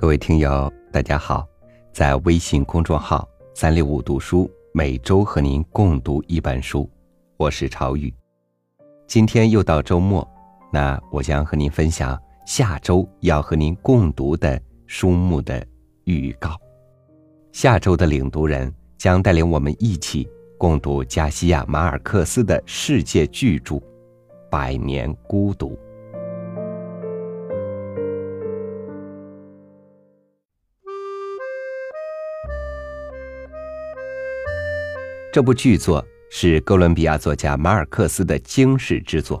各位听友，大家好，在微信公众号“三六五读书”，每周和您共读一本书，我是朝雨。今天又到周末，那我将和您分享下周要和您共读的书目的预告。下周的领读人将带领我们一起共读加西亚马尔克斯的世界巨著《百年孤独》。这部巨作是哥伦比亚作家马尔克斯的惊世之作。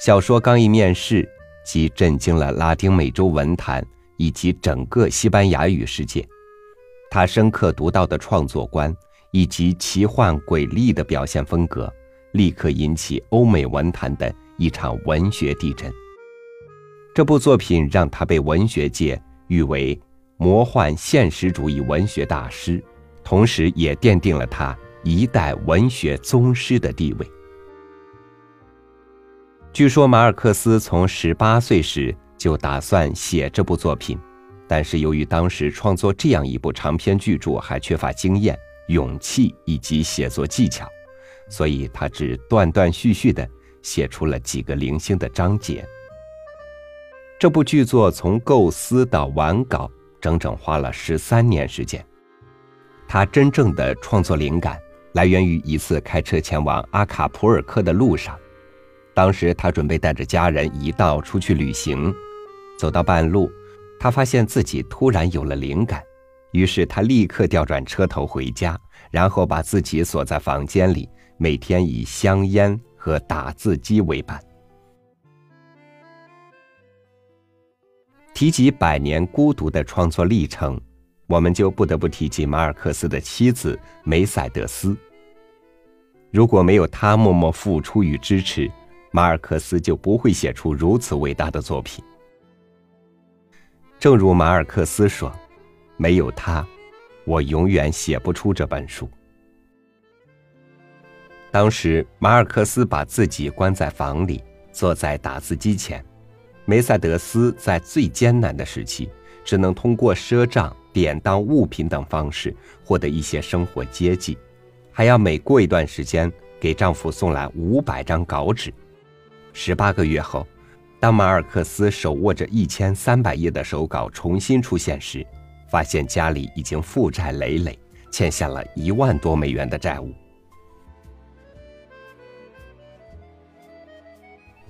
小说刚一面世，即震惊了拉丁美洲文坛以及整个西班牙语世界。他深刻独到的创作观以及奇幻诡异的表现风格，立刻引起欧美文坛的一场文学地震。这部作品让他被文学界誉为魔幻现实主义文学大师。同时，也奠定了他一代文学宗师的地位。据说，马尔克斯从十八岁时就打算写这部作品，但是由于当时创作这样一部长篇巨著还缺乏经验、勇气以及写作技巧，所以他只断断续续的写出了几个零星的章节。这部剧作从构思到完稿，整整花了十三年时间。他真正的创作灵感来源于一次开车前往阿卡普尔克的路上，当时他准备带着家人一道出去旅行，走到半路，他发现自己突然有了灵感，于是他立刻调转车头回家，然后把自己锁在房间里，每天以香烟和打字机为伴。提及百年孤独的创作历程。我们就不得不提及马尔克斯的妻子梅赛德斯。如果没有他默默付出与支持，马尔克斯就不会写出如此伟大的作品。正如马尔克斯说：“没有他，我永远写不出这本书。”当时，马尔克斯把自己关在房里，坐在打字机前。梅赛德斯在最艰难的时期。只能通过赊账、典当物品等方式获得一些生活接济，还要每过一段时间给丈夫送来五百张稿纸。十八个月后，当马尔克斯手握着一千三百页的手稿重新出现时，发现家里已经负债累累，欠下了一万多美元的债务。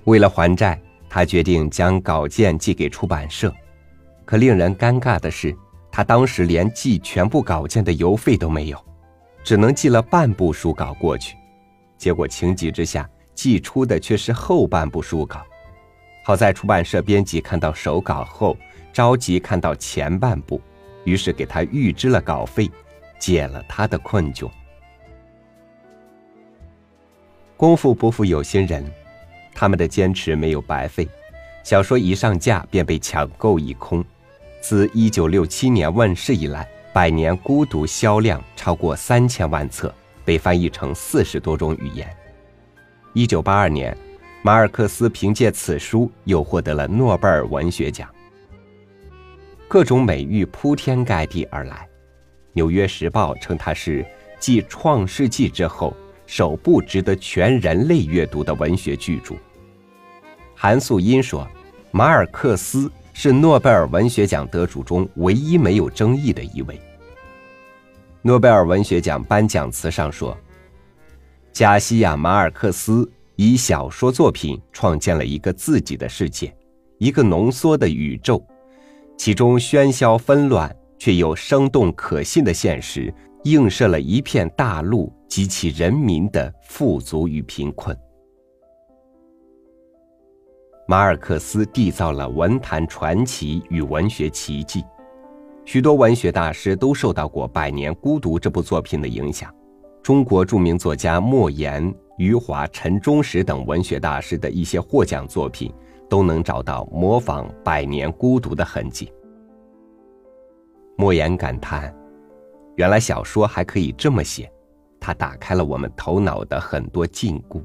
为了还债，他决定将稿件寄给出版社。可令人尴尬的是，他当时连寄全部稿件的邮费都没有，只能寄了半部书稿过去。结果情急之下，寄出的却是后半部书稿。好在出版社编辑看到手稿后，着急看到前半部，于是给他预支了稿费，解了他的困窘。功夫不负有心人，他们的坚持没有白费，小说一上架便被抢购一空。自一九六七年问世以来，《百年孤独》销量超过三千万册，被翻译成四十多种语言。一九八二年，马尔克斯凭借此书又获得了诺贝尔文学奖。各种美誉铺天盖地而来，《纽约时报》称他是继《创世纪》之后首部值得全人类阅读的文学巨著。韩素英说：“马尔克斯。”是诺贝尔文学奖得主中唯一没有争议的一位。诺贝尔文学奖颁奖词上说：“加西亚·马尔克斯以小说作品创建了一个自己的世界，一个浓缩的宇宙，其中喧嚣纷乱却又生动可信的现实，映射了一片大陆及其人民的富足与贫困。”马尔克斯缔造了文坛传奇与文学奇迹，许多文学大师都受到过《百年孤独》这部作品的影响。中国著名作家莫言、余华、陈忠实等文学大师的一些获奖作品，都能找到模仿《百年孤独》的痕迹。莫言感叹：“原来小说还可以这么写，它打开了我们头脑的很多禁锢。”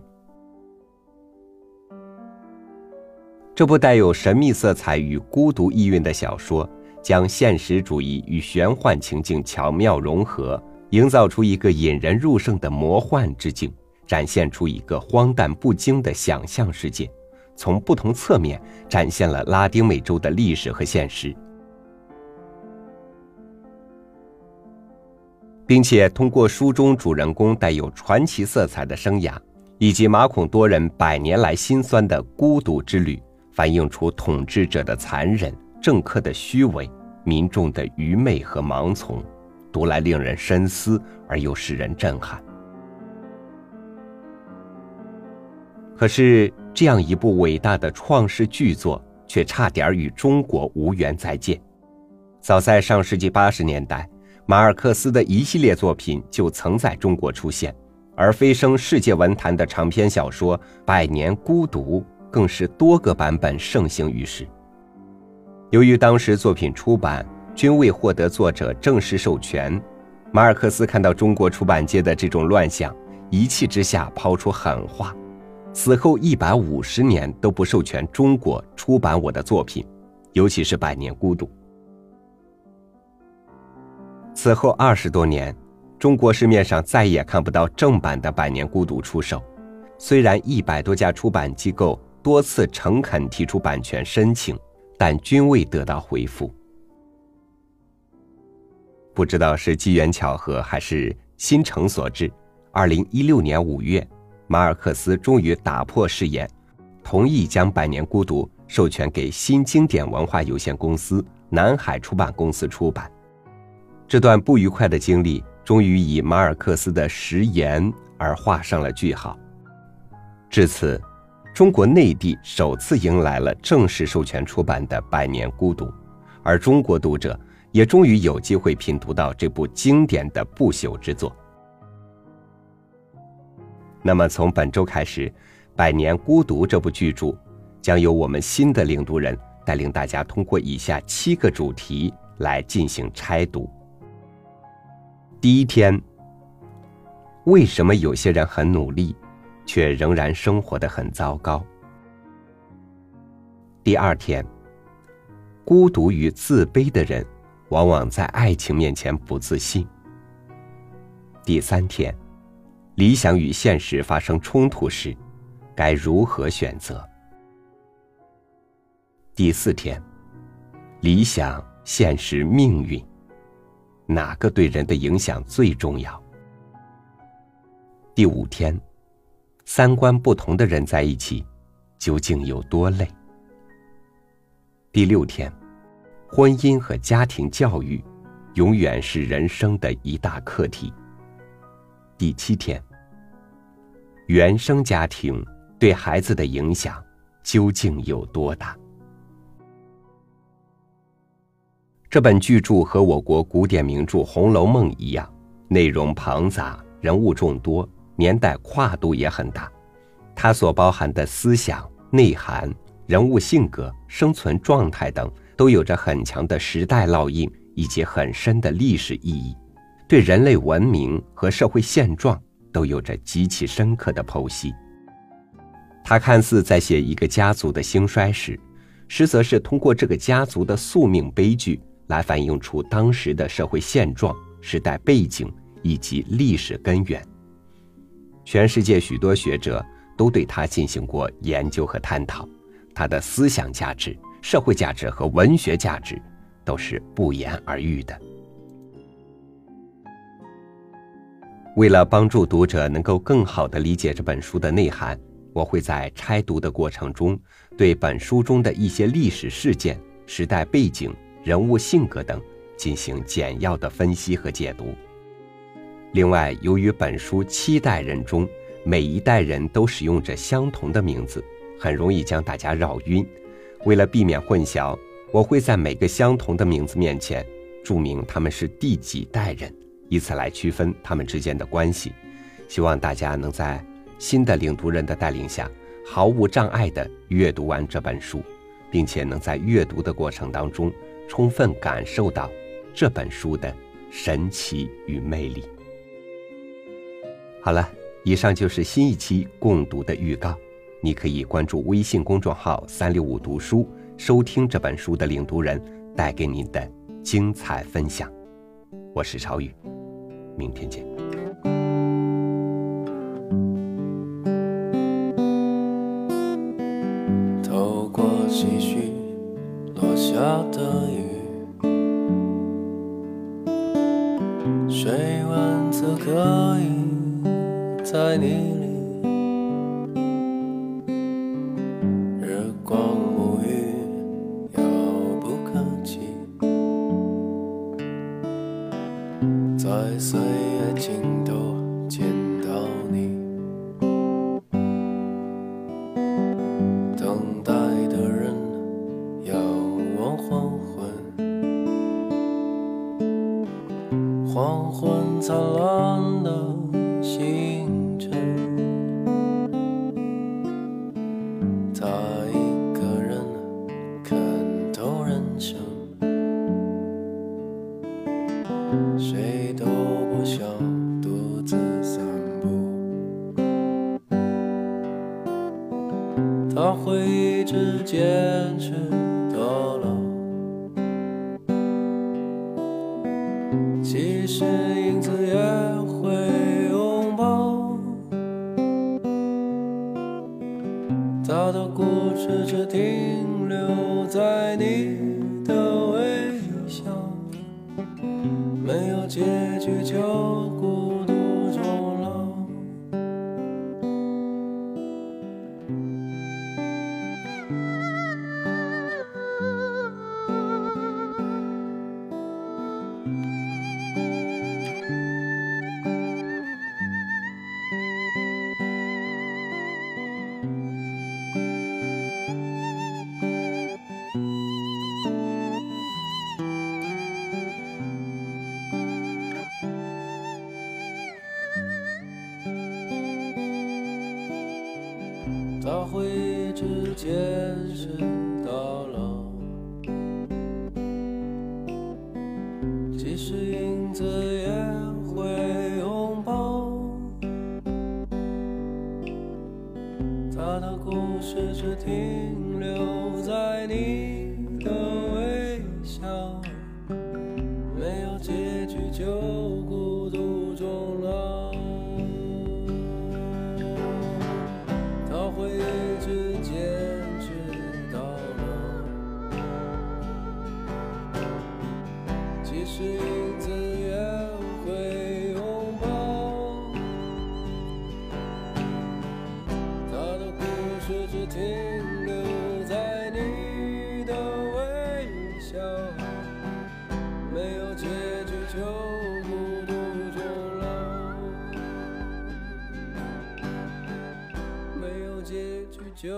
这部带有神秘色彩与孤独意蕴的小说，将现实主义与玄幻情境巧妙融合，营造出一个引人入胜的魔幻之境，展现出一个荒诞不经的想象世界，从不同侧面展现了拉丁美洲的历史和现实，并且通过书中主人公带有传奇色彩的生涯，以及马孔多人百年来辛酸的孤独之旅。反映出统治者的残忍、政客的虚伪、民众的愚昧和盲从，读来令人深思而又使人震撼。可是，这样一部伟大的创世巨作，却差点与中国无缘再见。早在上世纪八十年代，马尔克斯的一系列作品就曾在中国出现，而飞升世界文坛的长篇小说《百年孤独》。更是多个版本盛行于世。由于当时作品出版均未获得作者正式授权，马尔克斯看到中国出版界的这种乱象，一气之下抛出狠话：死后一百五十年都不授权中国出版我的作品，尤其是《百年孤独》。此后二十多年，中国市面上再也看不到正版的《百年孤独》出售，虽然一百多家出版机构。多次诚恳提出版权申请，但均未得到回复。不知道是机缘巧合还是心诚所致，二零一六年五月，马尔克斯终于打破誓言，同意将《百年孤独》授权给新经典文化有限公司、南海出版公司出版。这段不愉快的经历，终于以马尔克斯的食言而画上了句号。至此。中国内地首次迎来了正式授权出版的《百年孤独》，而中国读者也终于有机会品读到这部经典的不朽之作。那么，从本周开始，《百年孤独》这部巨著将由我们新的领读人带领大家通过以下七个主题来进行拆读。第一天，为什么有些人很努力？却仍然生活的很糟糕。第二天，孤独与自卑的人，往往在爱情面前不自信。第三天，理想与现实发生冲突时，该如何选择？第四天，理想、现实、命运，哪个对人的影响最重要？第五天。三观不同的人在一起，究竟有多累？第六天，婚姻和家庭教育，永远是人生的一大课题。第七天，原生家庭对孩子的影响究竟有多大？这本巨著和我国古典名著《红楼梦》一样，内容庞杂，人物众多。年代跨度也很大，它所包含的思想内涵、人物性格、生存状态等，都有着很强的时代烙印以及很深的历史意义，对人类文明和社会现状都有着极其深刻的剖析。他看似在写一个家族的兴衰史，实则是通过这个家族的宿命悲剧来反映出当时的社会现状、时代背景以及历史根源。全世界许多学者都对他进行过研究和探讨，他的思想价值、社会价值和文学价值都是不言而喻的。为了帮助读者能够更好的理解这本书的内涵，我会在拆读的过程中，对本书中的一些历史事件、时代背景、人物性格等进行简要的分析和解读。另外，由于本书七代人中每一代人都使用着相同的名字，很容易将大家绕晕。为了避免混淆，我会在每个相同的名字面前注明他们是第几代人，以此来区分他们之间的关系。希望大家能在新的领读人的带领下，毫无障碍地阅读完这本书，并且能在阅读的过程当中充分感受到这本书的神奇与魅力。好了，以上就是新一期共读的预告。你可以关注微信公众号“三六五读书”，收听这本书的领读人带给您的精彩分享。我是超宇，明天见。透过细絮落下的雨。水温则可以在你想独自散步，他会一直坚持坚持到老，即使影子也会拥抱。他的故事只听是影子也会拥抱。他的故事只停留在你的微笑，没有结局就孤独终老。没有结局就